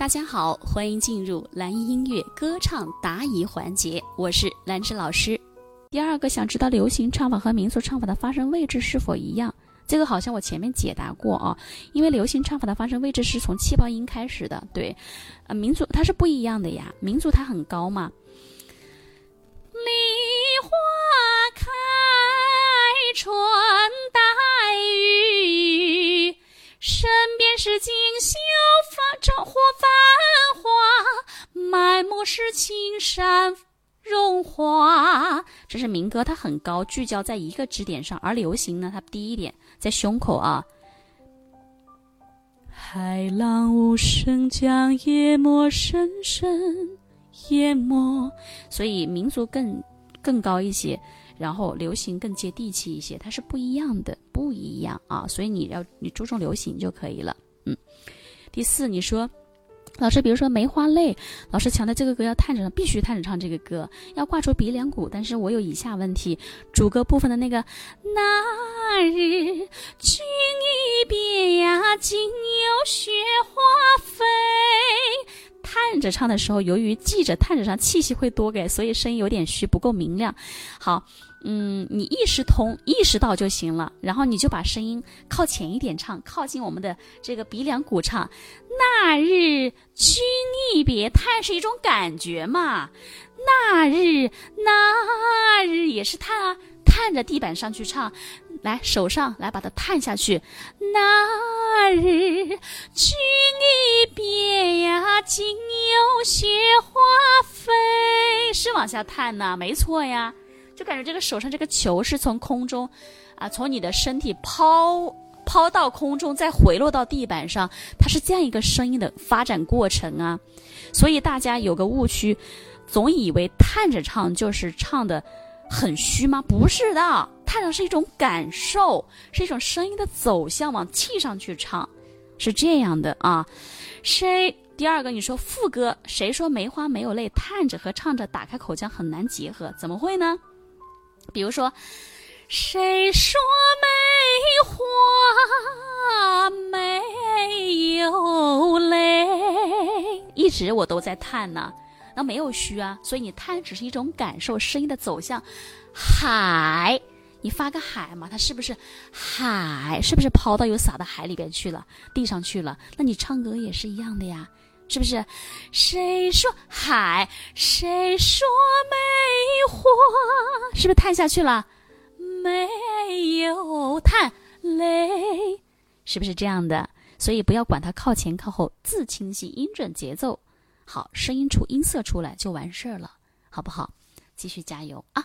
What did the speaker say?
大家好，欢迎进入蓝音音乐歌唱答疑环节，我是兰芝老师。第二个想知道流行唱法和民族唱法的发声位置是否一样？这个好像我前面解答过啊，因为流行唱法的发声位置是从气泡音开始的，对，呃，民族它是不一样的呀，民族它很高嘛。锦绣发着火繁华，满目是青山荣华。这是民歌，它很高，聚焦在一个支点上，而流行呢，它低一点，在胸口啊。海浪无声将夜幕深深淹没，所以民族更更高一些，然后流行更接地气一些，它是不一样的，不一样啊。所以你要你注重流行就可以了。嗯，第四，你说。老师，比如说《梅花泪》，老师强调这个歌要探着唱，必须探着唱这个歌，要挂出鼻梁骨。但是我有以下问题：主歌部分的那个“那日君一别呀，今有雪花飞”，探着唱的时候，由于记着探着唱，气息会多给，所以声音有点虚，不够明亮。好。嗯，你意识通、意识到就行了，然后你就把声音靠前一点唱，靠近我们的这个鼻梁骨唱。那日君一别，叹是一种感觉嘛。那日，那日也是叹啊，叹着地板上去唱。来，手上来把它叹下去。那日君一别呀，今有雪花飞，是往下叹呢，没错呀。就感觉这个手上这个球是从空中，啊，从你的身体抛抛到空中，再回落到地板上，它是这样一个声音的发展过程啊。所以大家有个误区，总以为叹着唱就是唱的很虚吗？不是的，叹着是一种感受，是一种声音的走向，往气上去唱，是这样的啊。谁？第二个，你说副歌，谁说梅花没有泪？叹着和唱着打开口腔很难结合，怎么会呢？比如说，谁说梅花没有泪？一直我都在叹呢，那没有虚啊，所以你叹只是一种感受，声音的走向。海，你发个海嘛，它是不是海？是不是抛到有撒到海里边去了，地上去了？那你唱歌也是一样的呀。是不是？谁说海？谁说梅花？是不是叹下去了？没有叹泪，是不是这样的？所以不要管它靠前靠后，字清晰，音准，节奏好，声音出音色出来就完事儿了，好不好？继续加油啊！